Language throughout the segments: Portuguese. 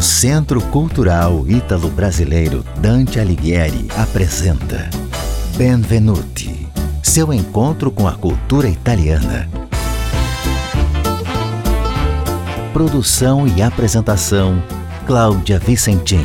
O Centro Cultural Ítalo-Brasileiro Dante Alighieri apresenta Benvenuti, seu encontro com a cultura italiana. Produção e apresentação Cláudia Vicentim.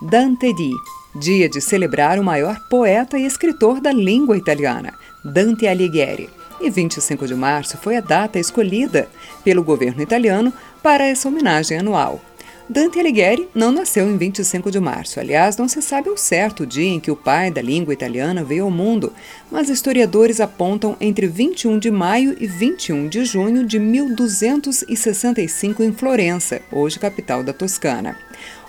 Dante Di, dia de celebrar o maior poeta e escritor da língua italiana, Dante Alighieri. E 25 de março foi a data escolhida pelo governo italiano para essa homenagem anual. Dante Alighieri não nasceu em 25 de março. Aliás, não se sabe ao certo o dia em que o pai da língua italiana veio ao mundo, mas historiadores apontam entre 21 de maio e 21 de junho de 1265 em Florença, hoje capital da Toscana.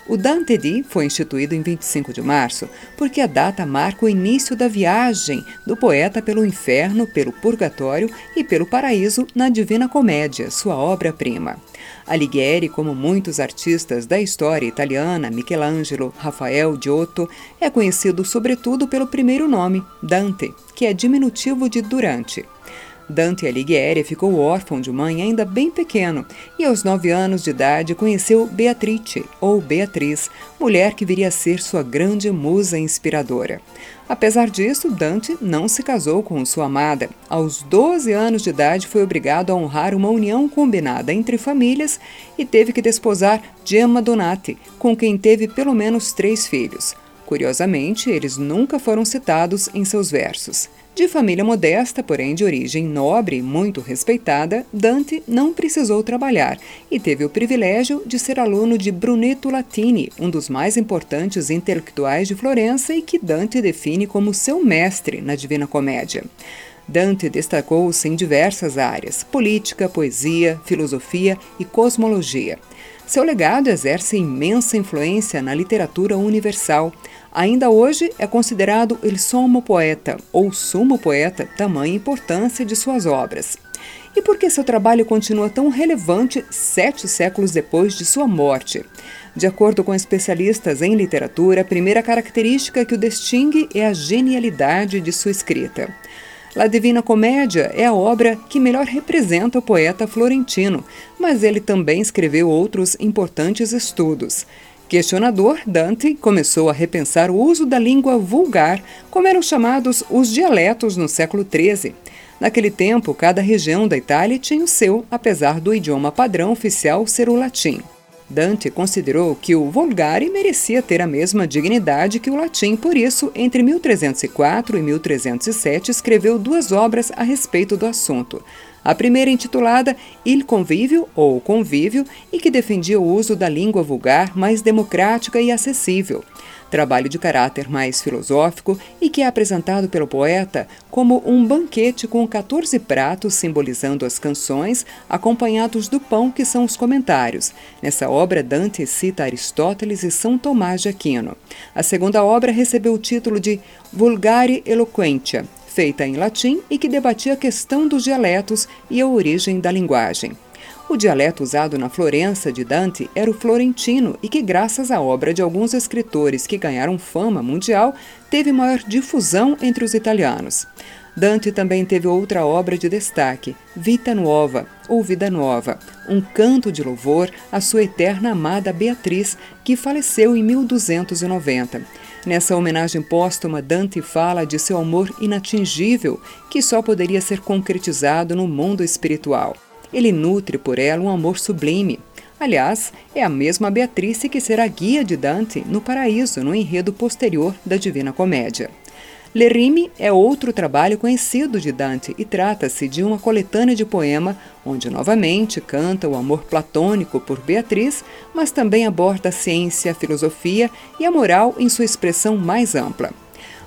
O Dante Di foi instituído em 25 de março porque a data marca o início da viagem do poeta pelo inferno, pelo purgatório e pelo paraíso na Divina Comédia, sua obra-prima. Alighieri, como muitos artistas da história italiana, Michelangelo, Rafael, Giotto, é conhecido sobretudo pelo primeiro nome, Dante, que é diminutivo de Durante. Dante Alighieri ficou órfão de mãe ainda bem pequeno e, aos nove anos de idade, conheceu Beatrice, ou Beatriz, mulher que viria a ser sua grande musa inspiradora. Apesar disso, Dante não se casou com sua amada. Aos 12 anos de idade, foi obrigado a honrar uma união combinada entre famílias e teve que desposar Gemma Donati, com quem teve pelo menos três filhos. Curiosamente, eles nunca foram citados em seus versos. De família modesta, porém de origem nobre e muito respeitada, Dante não precisou trabalhar e teve o privilégio de ser aluno de Brunetto Latini, um dos mais importantes intelectuais de Florença e que Dante define como seu mestre na Divina Comédia. Dante destacou-se em diversas áreas: política, poesia, filosofia e cosmologia. Seu legado exerce imensa influência na literatura universal. Ainda hoje é considerado il sommo poeta, ou sumo poeta, tamanha importância de suas obras. E por que seu trabalho continua tão relevante sete séculos depois de sua morte? De acordo com especialistas em literatura, a primeira característica que o distingue é a genialidade de sua escrita. La Divina Comédia é a obra que melhor representa o poeta florentino, mas ele também escreveu outros importantes estudos. Questionador, Dante começou a repensar o uso da língua vulgar, como eram chamados os dialetos no século XIII. Naquele tempo, cada região da Itália tinha o seu, apesar do idioma padrão oficial ser o latim. Dante considerou que o Vulgare merecia ter a mesma dignidade que o latim, por isso, entre 1304 e 1307, escreveu duas obras a respeito do assunto. A primeira intitulada Il Convívio ou Convívio e que defendia o uso da língua vulgar mais democrática e acessível trabalho de caráter mais filosófico e que é apresentado pelo poeta como um banquete com 14 pratos simbolizando as canções, acompanhados do pão que são os comentários. Nessa obra, Dante cita Aristóteles e São Tomás de Aquino. A segunda obra recebeu o título de Vulgare Eloquentia, feita em latim e que debatia a questão dos dialetos e a origem da linguagem. O dialeto usado na Florença de Dante era o florentino e que, graças à obra de alguns escritores que ganharam fama mundial, teve maior difusão entre os italianos. Dante também teve outra obra de destaque, Vita Nuova, ou Vida Nova, um canto de louvor à sua eterna amada Beatriz, que faleceu em 1290. Nessa homenagem póstuma, Dante fala de seu amor inatingível, que só poderia ser concretizado no mundo espiritual. Ele nutre por ela um amor sublime. Aliás, é a mesma Beatrice que será guia de Dante no paraíso, no enredo posterior da Divina Comédia. Le Rime é outro trabalho conhecido de Dante e trata-se de uma coletânea de poema onde novamente canta o amor platônico por Beatriz, mas também aborda a ciência, a filosofia e a moral em sua expressão mais ampla.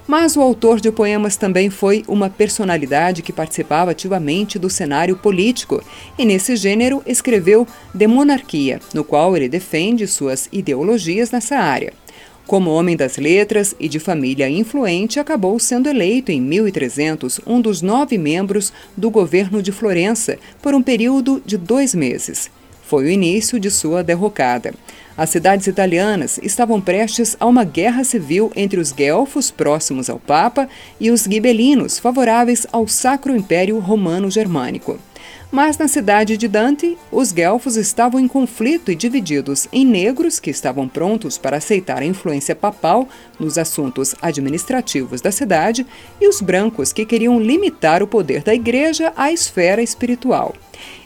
Mas o autor de poemas também foi uma personalidade que participava ativamente do cenário político e, nesse gênero, escreveu De Monarquia, no qual ele defende suas ideologias nessa área. Como homem das letras e de família influente, acabou sendo eleito em 1300 um dos nove membros do governo de Florença por um período de dois meses. Foi o início de sua derrocada. As cidades italianas estavam prestes a uma guerra civil entre os guelfos, próximos ao Papa, e os gibelinos, favoráveis ao Sacro Império Romano Germânico. Mas na cidade de Dante, os guelfos estavam em conflito e divididos em negros, que estavam prontos para aceitar a influência papal nos assuntos administrativos da cidade, e os brancos, que queriam limitar o poder da igreja à esfera espiritual.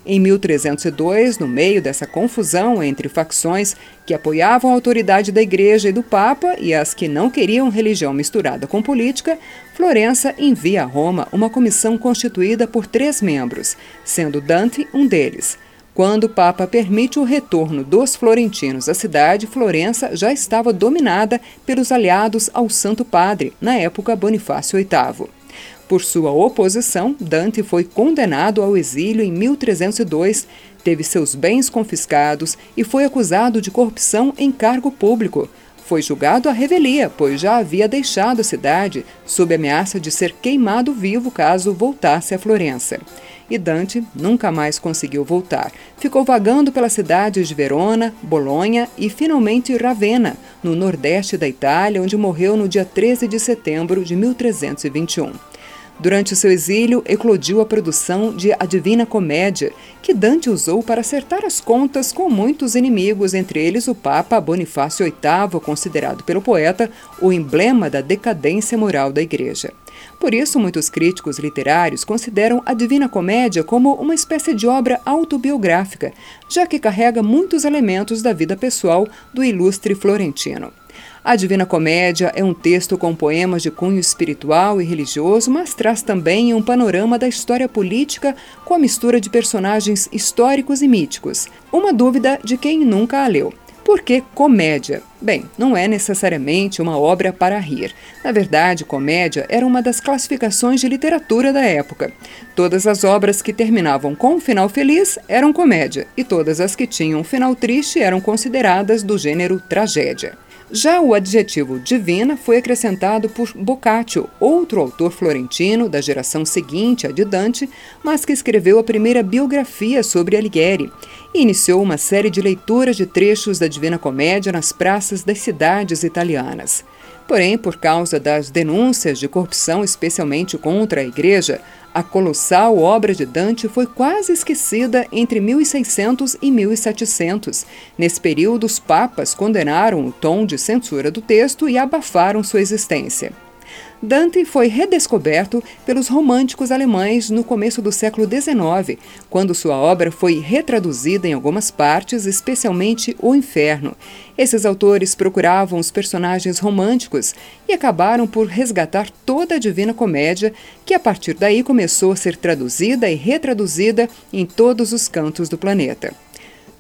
Em 1302, no meio dessa confusão entre facções que apoiavam a autoridade da Igreja e do Papa e as que não queriam religião misturada com política, Florença envia a Roma uma comissão constituída por três membros, sendo Dante um deles. Quando o Papa permite o retorno dos florentinos à cidade, Florença já estava dominada pelos aliados ao Santo Padre, na época Bonifácio VIII. Por sua oposição, Dante foi condenado ao exílio em 1302, teve seus bens confiscados e foi acusado de corrupção em cargo público. Foi julgado à revelia, pois já havia deixado a cidade sob ameaça de ser queimado vivo caso voltasse a Florença. E Dante nunca mais conseguiu voltar. Ficou vagando pelas cidades de Verona, Bolonha e finalmente Ravenna, no nordeste da Itália, onde morreu no dia 13 de setembro de 1321. Durante o seu exílio, eclodiu a produção de A Divina Comédia, que Dante usou para acertar as contas com muitos inimigos, entre eles o Papa Bonifácio VIII, considerado pelo poeta o emblema da decadência moral da Igreja. Por isso, muitos críticos literários consideram a Divina Comédia como uma espécie de obra autobiográfica, já que carrega muitos elementos da vida pessoal do ilustre florentino. A Divina Comédia é um texto com poemas de cunho espiritual e religioso, mas traz também um panorama da história política com a mistura de personagens históricos e míticos. Uma dúvida de quem nunca a leu. Por que comédia? Bem, não é necessariamente uma obra para rir. Na verdade, comédia era uma das classificações de literatura da época. Todas as obras que terminavam com um final feliz eram comédia, e todas as que tinham um final triste eram consideradas do gênero tragédia. Já o adjetivo divina foi acrescentado por Boccaccio, outro autor florentino da geração seguinte à de Dante, mas que escreveu a primeira biografia sobre Alighieri e iniciou uma série de leituras de trechos da Divina Comédia nas praças das cidades italianas. Porém, por causa das denúncias de corrupção, especialmente contra a Igreja, a colossal obra de Dante foi quase esquecida entre 1600 e 1700. Nesse período, os papas condenaram o tom de censura do texto e abafaram sua existência. Dante foi redescoberto pelos românticos alemães no começo do século XIX, quando sua obra foi retraduzida em algumas partes, especialmente O Inferno. Esses autores procuravam os personagens românticos e acabaram por resgatar toda a Divina Comédia, que a partir daí começou a ser traduzida e retraduzida em todos os cantos do planeta.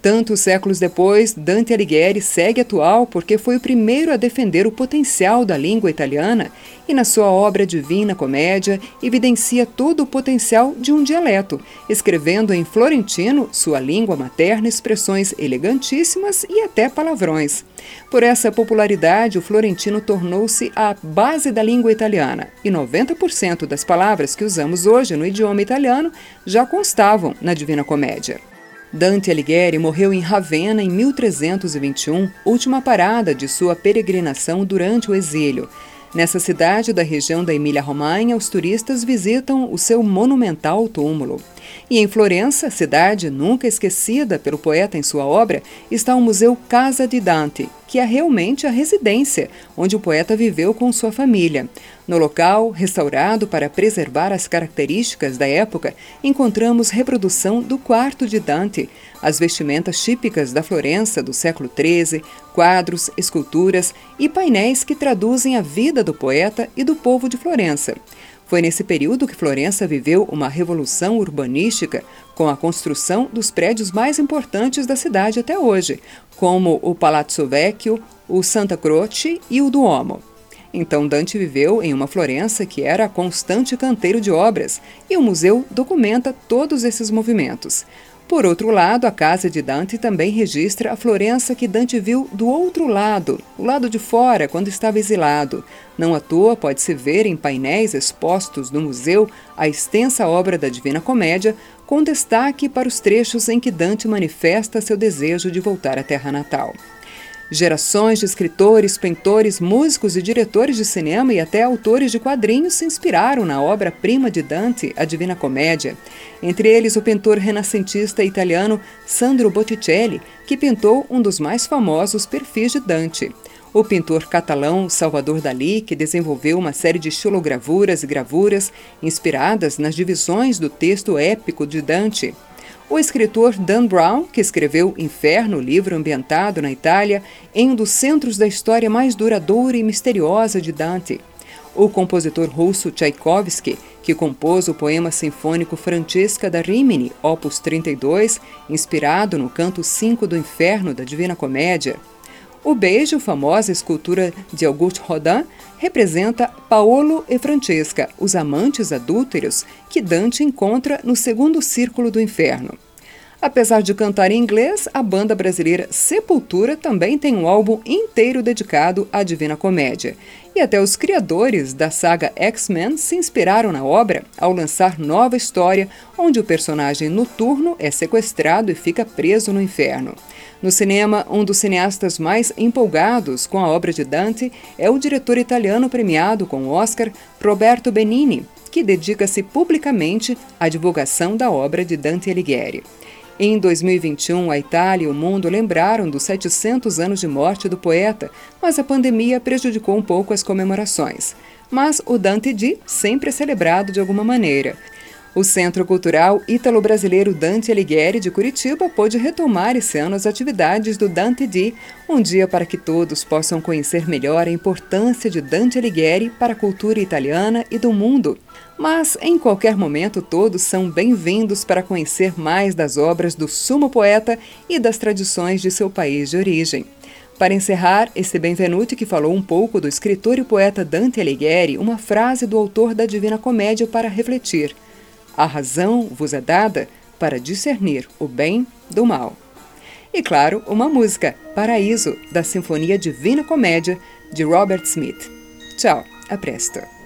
Tantos séculos depois, Dante Alighieri segue atual porque foi o primeiro a defender o potencial da língua italiana e, na sua obra Divina Comédia, evidencia todo o potencial de um dialeto, escrevendo em florentino, sua língua materna, expressões elegantíssimas e até palavrões. Por essa popularidade, o florentino tornou-se a base da língua italiana e 90% das palavras que usamos hoje no idioma italiano já constavam na Divina Comédia. Dante Alighieri morreu em Ravenna em 1321, última parada de sua peregrinação durante o exílio. Nessa cidade da região da Emília-Romanha, os turistas visitam o seu monumental túmulo. E em Florença, cidade nunca esquecida pelo poeta em sua obra, está o Museu Casa di Dante, que é realmente a residência onde o poeta viveu com sua família. No local, restaurado para preservar as características da época, encontramos reprodução do quarto de Dante, as vestimentas típicas da Florença do século XIII, quadros, esculturas e painéis que traduzem a vida do poeta e do povo de Florença. Foi nesse período que Florença viveu uma revolução urbanística com a construção dos prédios mais importantes da cidade até hoje, como o Palazzo Vecchio, o Santa Croce e o Duomo. Então Dante viveu em uma Florença que era constante canteiro de obras, e o museu documenta todos esses movimentos. Por outro lado, a casa de Dante também registra a Florença que Dante viu do outro lado, o lado de fora, quando estava exilado. Não à toa pode-se ver em painéis expostos no museu a extensa obra da Divina Comédia, com destaque para os trechos em que Dante manifesta seu desejo de voltar à terra natal. Gerações de escritores, pintores, músicos e diretores de cinema e até autores de quadrinhos se inspiraram na obra-prima de Dante, A Divina Comédia. Entre eles, o pintor renascentista italiano Sandro Botticelli, que pintou um dos mais famosos perfis de Dante. O pintor catalão Salvador Dalí, que desenvolveu uma série de xilogravuras e gravuras inspiradas nas divisões do texto épico de Dante. O escritor Dan Brown, que escreveu Inferno, livro ambientado na Itália, em um dos centros da história mais duradoura e misteriosa de Dante. O compositor russo Tchaikovsky, que compôs o poema sinfônico Francesca da Rimini, opus 32, inspirado no canto 5 do Inferno da Divina Comédia. O beijo, famosa escultura de Auguste Rodin, representa Paolo e Francesca, os amantes adúlteros que Dante encontra no segundo círculo do inferno. Apesar de cantar em inglês, a banda brasileira Sepultura também tem um álbum inteiro dedicado à Divina Comédia. E até os criadores da saga X-Men se inspiraram na obra ao lançar nova história onde o personagem noturno é sequestrado e fica preso no inferno. No cinema, um dos cineastas mais empolgados com a obra de Dante é o diretor italiano premiado com o Oscar, Roberto Benini, que dedica-se publicamente à divulgação da obra de Dante Alighieri. Em 2021, a Itália e o mundo lembraram dos 700 anos de morte do poeta, mas a pandemia prejudicou um pouco as comemorações. Mas o Dante Di sempre é celebrado de alguma maneira. O Centro Cultural Ítalo-Brasileiro Dante Alighieri de Curitiba pôde retomar esse ano as atividades do Dante Di, um dia para que todos possam conhecer melhor a importância de Dante Alighieri para a cultura italiana e do mundo. Mas, em qualquer momento, todos são bem-vindos para conhecer mais das obras do sumo poeta e das tradições de seu país de origem. Para encerrar, esse Benvenuti que falou um pouco do escritor e poeta Dante Alighieri, uma frase do autor da Divina Comédia para refletir. A razão vos é dada para discernir o bem do mal. E claro, uma música, Paraíso, da Sinfonia Divina Comédia, de Robert Smith. Tchau, a presto.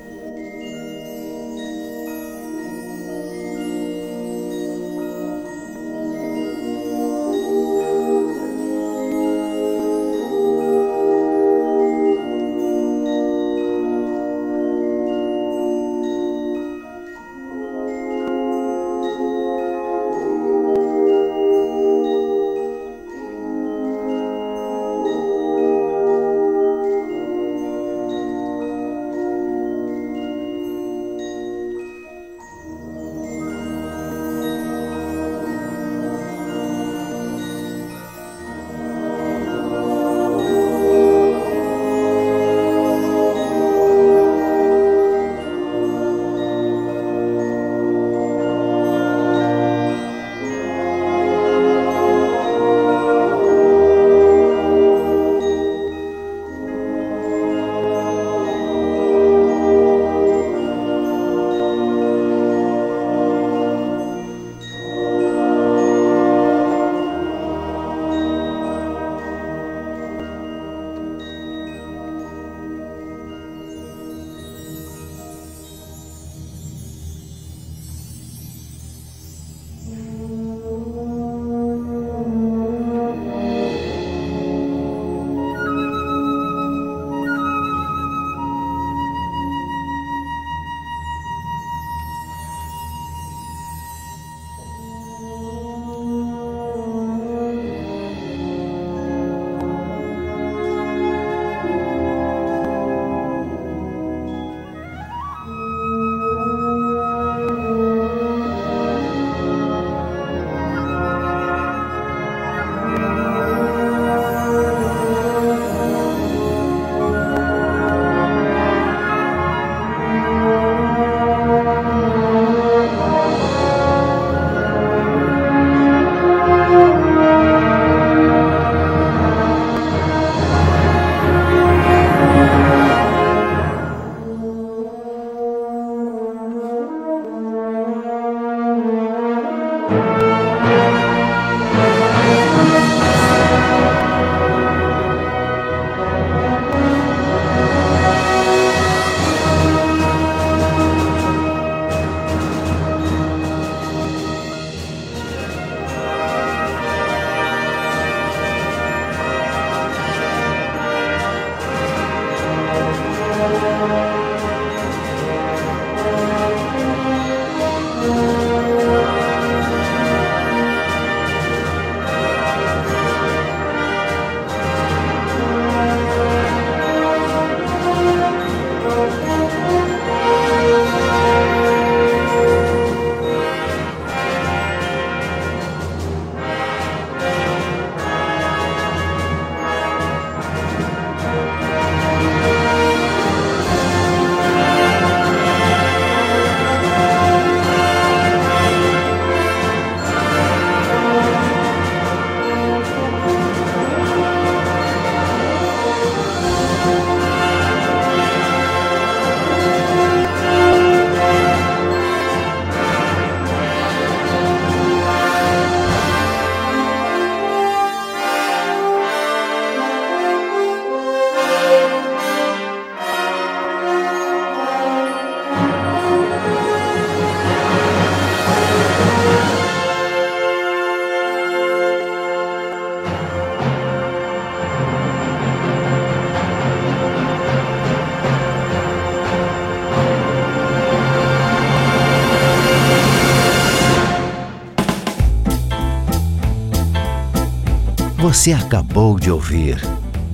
Você acabou de ouvir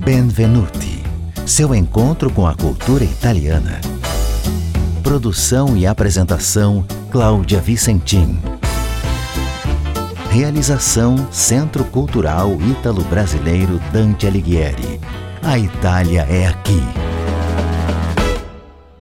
Benvenuti, seu encontro com a cultura italiana. Produção e apresentação Cláudia Vicentim. Realização Centro Cultural Ítalo-Brasileiro Dante Alighieri. A Itália é aqui.